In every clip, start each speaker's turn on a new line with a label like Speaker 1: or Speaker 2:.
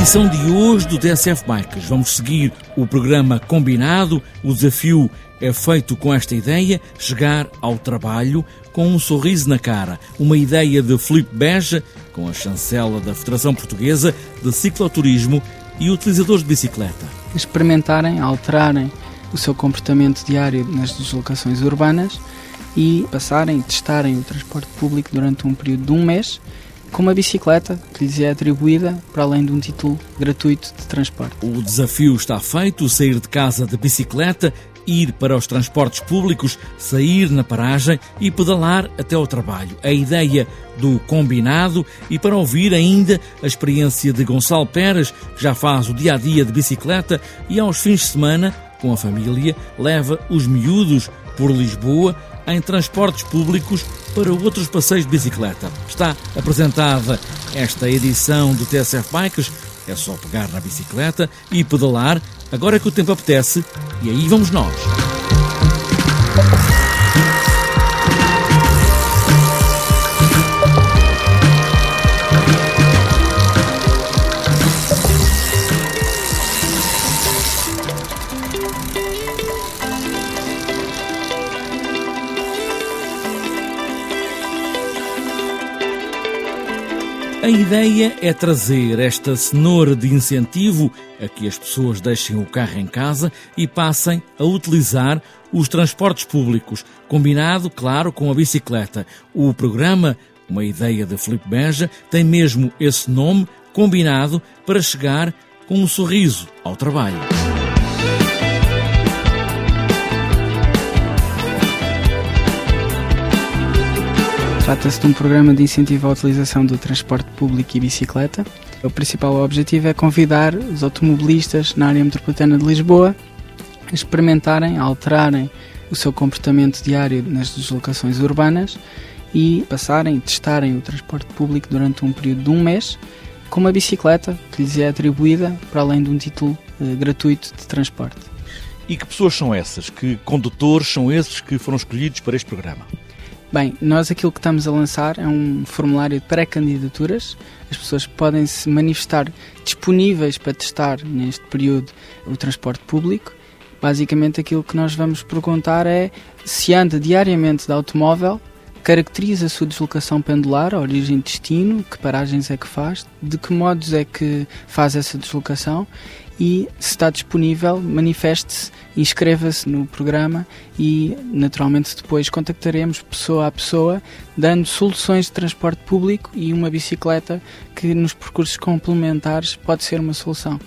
Speaker 1: edição de hoje do TSF Bikes. Vamos seguir o programa combinado. O desafio é feito com esta ideia: chegar ao trabalho com um sorriso na cara. Uma ideia de Felipe Beja, com a chancela da Federação Portuguesa de Cicloturismo e utilizadores de bicicleta.
Speaker 2: Experimentarem, alterarem o seu comportamento diário nas deslocações urbanas e passarem, testarem o transporte público durante um período de um mês com uma bicicleta que lhes é atribuída para além de um título gratuito de transporte.
Speaker 1: O desafio está feito: sair de casa de bicicleta, ir para os transportes públicos, sair na paragem e pedalar até ao trabalho. A ideia do combinado e para ouvir ainda a experiência de Gonçalo Pérez, que já faz o dia a dia de bicicleta e aos fins de semana, com a família, leva os miúdos por Lisboa em transportes públicos para outros passeios de bicicleta. Está apresentada esta edição do TSF Bikes. É só pegar na bicicleta e pedalar, agora que o tempo apetece, e aí vamos nós. A ideia é trazer esta cenoura de incentivo a que as pessoas deixem o carro em casa e passem a utilizar os transportes públicos, combinado, claro, com a bicicleta. O programa, uma ideia de Felipe Beja, tem mesmo esse nome, combinado, para chegar com um sorriso ao trabalho.
Speaker 2: Trata-se de um programa de incentivo à utilização do transporte público e bicicleta. O principal objetivo é convidar os automobilistas na área metropolitana de Lisboa a experimentarem, a alterarem o seu comportamento diário nas deslocações urbanas e passarem, testarem o transporte público durante um período de um mês com uma bicicleta que lhes é atribuída para além de um título eh, gratuito de transporte.
Speaker 1: E que pessoas são essas? Que condutores são esses que foram escolhidos para este programa?
Speaker 2: Bem, nós aquilo que estamos a lançar é um formulário de pré-candidaturas. As pessoas podem se manifestar disponíveis para testar neste período o transporte público. Basicamente, aquilo que nós vamos perguntar é se anda diariamente de automóvel, caracteriza a sua deslocação pendular, a origem e destino, que paragens é que faz, de que modos é que faz essa deslocação e se está disponível, manifeste-se, inscreva-se no programa e naturalmente depois contactaremos pessoa a pessoa, dando soluções de transporte público e uma bicicleta que nos percursos complementares pode ser uma solução.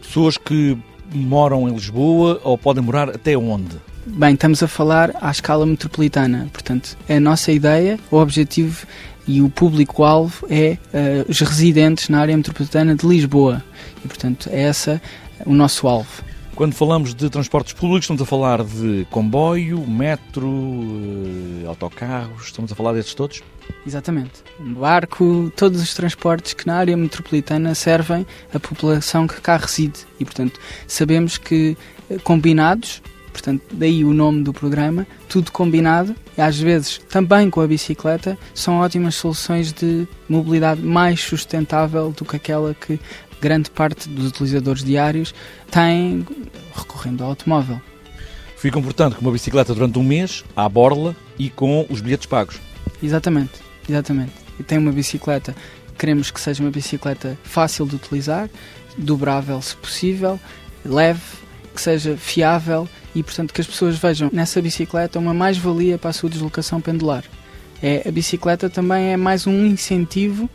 Speaker 1: Pessoas que moram em Lisboa ou podem morar até onde?
Speaker 2: Bem, estamos a falar à escala metropolitana, portanto, a nossa ideia, o objetivo e o público-alvo é uh, os residentes na área metropolitana de Lisboa. E, portanto, é essa o nosso alvo.
Speaker 1: Quando falamos de transportes públicos, estamos a falar de comboio, metro, uh, autocarros, estamos a falar desses todos?
Speaker 2: Exatamente. Barco, todos os transportes que na área metropolitana servem a população que cá reside. E, portanto, sabemos que eh, combinados portanto, daí o nome do programa, tudo combinado, e às vezes também com a bicicleta, são ótimas soluções de mobilidade mais sustentável do que aquela que grande parte dos utilizadores diários têm recorrendo ao automóvel.
Speaker 1: Ficam, portanto, com uma bicicleta durante um mês, à borla e com os bilhetes pagos.
Speaker 2: Exatamente, exatamente. E tem uma bicicleta, queremos que seja uma bicicleta fácil de utilizar, dobrável se possível, leve, que seja fiável e, portanto, que as pessoas vejam nessa bicicleta uma mais-valia para a sua deslocação pendular. É, a bicicleta também é mais um incentivo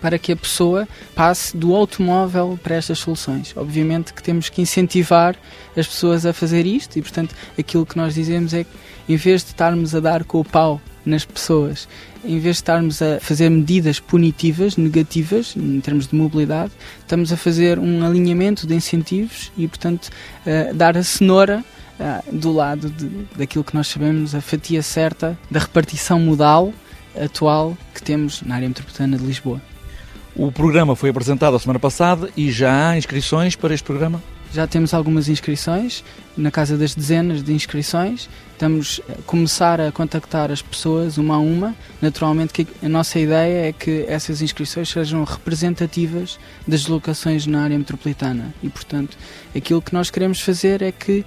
Speaker 2: para que a pessoa passe do automóvel para estas soluções. Obviamente que temos que incentivar as pessoas a fazer isto e, portanto, aquilo que nós dizemos é que, em vez de estarmos a dar com o pau nas pessoas, em vez de estarmos a fazer medidas punitivas, negativas, em termos de mobilidade, estamos a fazer um alinhamento de incentivos e, portanto, dar a cenoura do lado de, daquilo que nós sabemos, a fatia certa da repartição modal atual que temos na área metropolitana de Lisboa.
Speaker 1: O programa foi apresentado a semana passada e já há inscrições para este programa?
Speaker 2: Já temos algumas inscrições, na casa das dezenas de inscrições. Estamos a começar a contactar as pessoas uma a uma. Naturalmente, a nossa ideia é que essas inscrições sejam representativas das locações na área metropolitana. E, portanto, aquilo que nós queremos fazer é que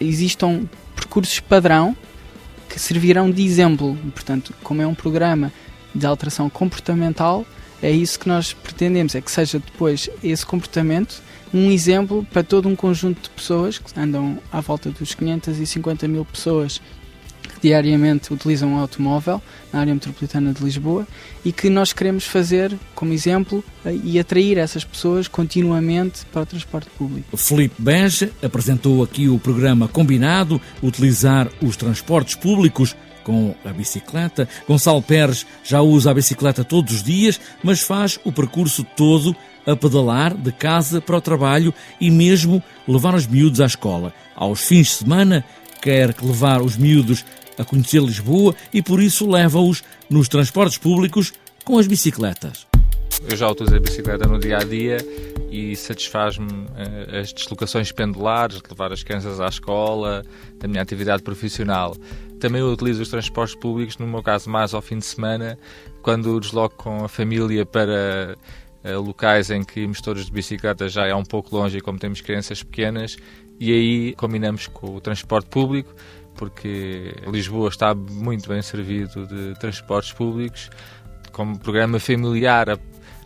Speaker 2: existam percursos padrão que servirão de exemplo. Portanto, como é um programa de alteração comportamental, é isso que nós pretendemos, é que seja depois esse comportamento um exemplo para todo um conjunto de pessoas que andam à volta dos 550 mil pessoas que diariamente utilizam o automóvel na área metropolitana de Lisboa e que nós queremos fazer como exemplo eh, e atrair essas pessoas continuamente para o transporte público.
Speaker 1: Felipe Beja apresentou aqui o programa combinado, utilizar os transportes públicos com a bicicleta. Gonçalo Pérez já usa a bicicleta todos os dias, mas faz o percurso todo a pedalar de casa para o trabalho e mesmo levar os miúdos à escola. Aos fins de semana, quer levar os miúdos a conhecer Lisboa e por isso leva-os nos transportes públicos com as bicicletas.
Speaker 3: Eu já utilizo a bicicleta no dia a dia e satisfaz-me uh, as deslocações pendulares, de levar as crianças à escola, da minha atividade profissional. Também eu utilizo os transportes públicos, no meu caso, mais ao fim de semana, quando desloco com a família para uh, locais em que irmos de bicicleta já é um pouco longe e como temos crianças pequenas, e aí combinamos com o transporte público, porque Lisboa está muito bem servido de transportes públicos, como programa familiar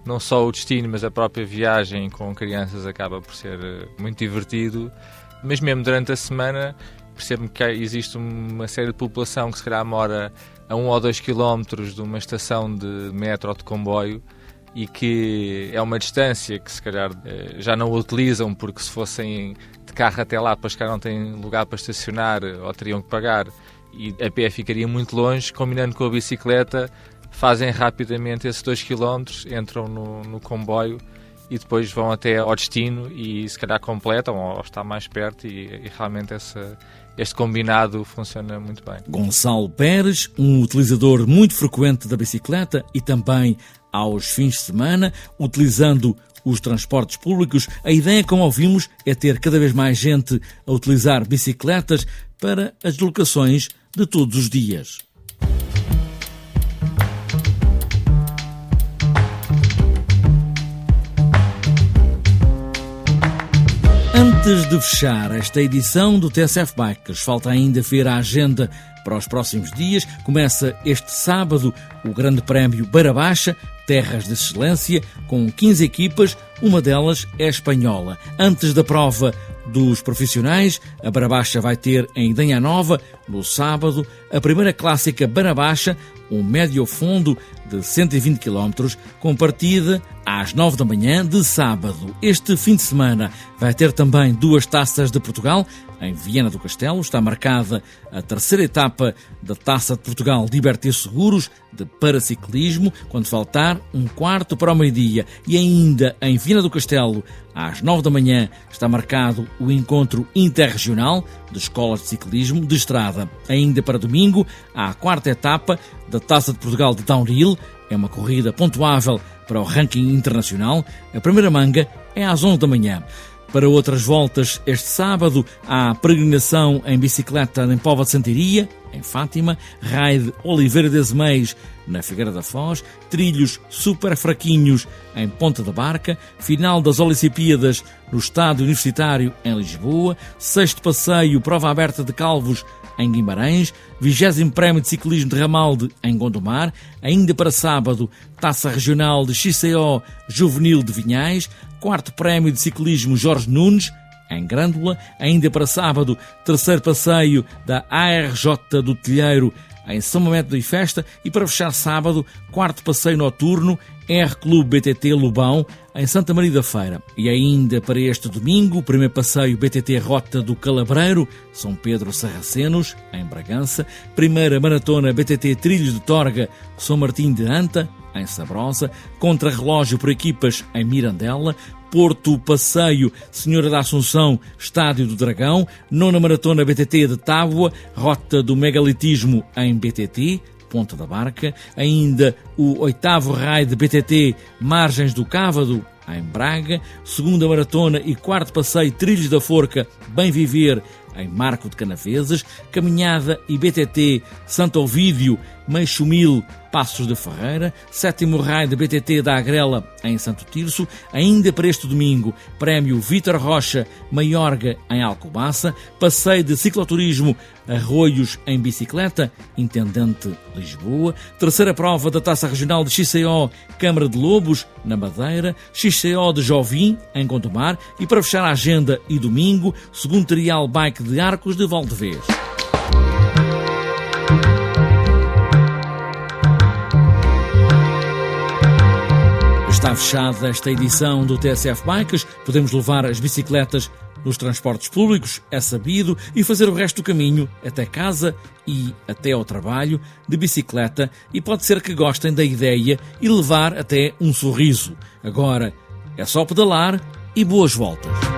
Speaker 3: não só o destino, mas a própria viagem com crianças acaba por ser eh, muito divertido. Mas mesmo durante a semana percebo que existe uma série de população que se calhar mora a um ou dois quilómetros de uma estação de metro ou de comboio e que é uma distância que se calhar eh, já não utilizam porque se fossem de carro até lá para chegar não têm lugar para estacionar ou teriam que pagar e a pé ficaria muito longe, combinando com a bicicleta fazem rapidamente esses dois quilómetros, entram no, no, comboio e depois vão até ao destino e se calhar completam ou está mais perto e, e realmente essa, este combinado funciona muito bem.
Speaker 1: Gonçalo Pérez, um utilizador muito frequente da bicicleta e também aos fins de semana, utilizando os transportes públicos, a ideia, como ouvimos, é ter cada vez mais gente a utilizar bicicletas para as deslocações de todos os dias. Antes de fechar esta edição do TSF Bikers, falta ainda ver a agenda para os próximos dias. Começa este sábado o Grande Prémio Beira Baixa, Terras de Excelência, com 15 equipas, uma delas é espanhola. Antes da prova dos profissionais, a Beira Baixa vai ter em Idanha Nova, no sábado, a primeira clássica Beira Baixa, um médio fundo de 120 km, com partida às 9 da manhã de sábado. Este fim de semana vai ter também duas taças de Portugal. Em Viena do Castelo está marcada a terceira etapa da Taça de Portugal Liberté Seguros de paraciclismo, quando faltar um quarto para o meio-dia. E ainda em Viena do Castelo, às 9 da manhã, está marcado o encontro interregional de escolas de ciclismo de estrada. Ainda para domingo, há a quarta etapa da Taça de Portugal de Downhill. É uma corrida pontuável para o ranking internacional. A primeira manga é às 11 da manhã. Para outras voltas, este sábado há peregrinação em bicicleta em Pova de Santiria, em Fátima, raid Oliveira das Meis, na Figueira da Foz, trilhos super fraquinhos em Ponta da Barca, final das Olimpíadas no Estádio Universitário em Lisboa, sexto passeio Prova Aberta de Calvos em Guimarães, 20 Prémio de Ciclismo de Ramalde em Gondomar, ainda para sábado, Taça Regional de XCO Juvenil de Vinhais, quarto Prémio de Ciclismo Jorge Nunes, em Grândola, ainda para sábado, terceiro passeio da ARJ do Telheiro em São Momento e Festa e para fechar sábado, quarto passeio noturno R Clube BTT Lubão em Santa Maria da Feira. E ainda para este domingo, primeiro passeio BTT Rota do Calabreiro, São Pedro Sarracenos, em Bragança, primeira maratona BTT Trilhos de Torga, São Martim de Anta, em Sabrosa, contra-relógio por equipas em Mirandela, Porto Passeio Senhora da Assunção, Estádio do Dragão, nona maratona BTT de Tábua, Rota do Megalitismo em BTT, Ponta da Barca, ainda o oitavo raio de BTT Margens do Cávado, em Braga, segunda maratona e quarto passeio Trilhos da Forca Bem Viver em Marco de Canavesas, Caminhada e BTT Santo Ovídio, Meixo Mil, Passos de Ferreira, sétimo raio de BTT da Agrela em Santo Tirso, ainda para este domingo, prémio Vitor Rocha, Maiorga em Alcobaça, passeio de cicloturismo Arroios em bicicleta, Intendente Lisboa, terceira prova da Taça Regional de XCO Câmara de Lobos, na Madeira, XCO de Jovim, em Gondomar e para fechar a agenda e domingo, segundo trial bike de Arcos de Valdevez. Está fechada esta edição do TSF Bikes. Podemos levar as bicicletas nos transportes públicos, é sabido, e fazer o resto do caminho até casa e até ao trabalho de bicicleta. E pode ser que gostem da ideia e levar até um sorriso. Agora é só pedalar e boas voltas.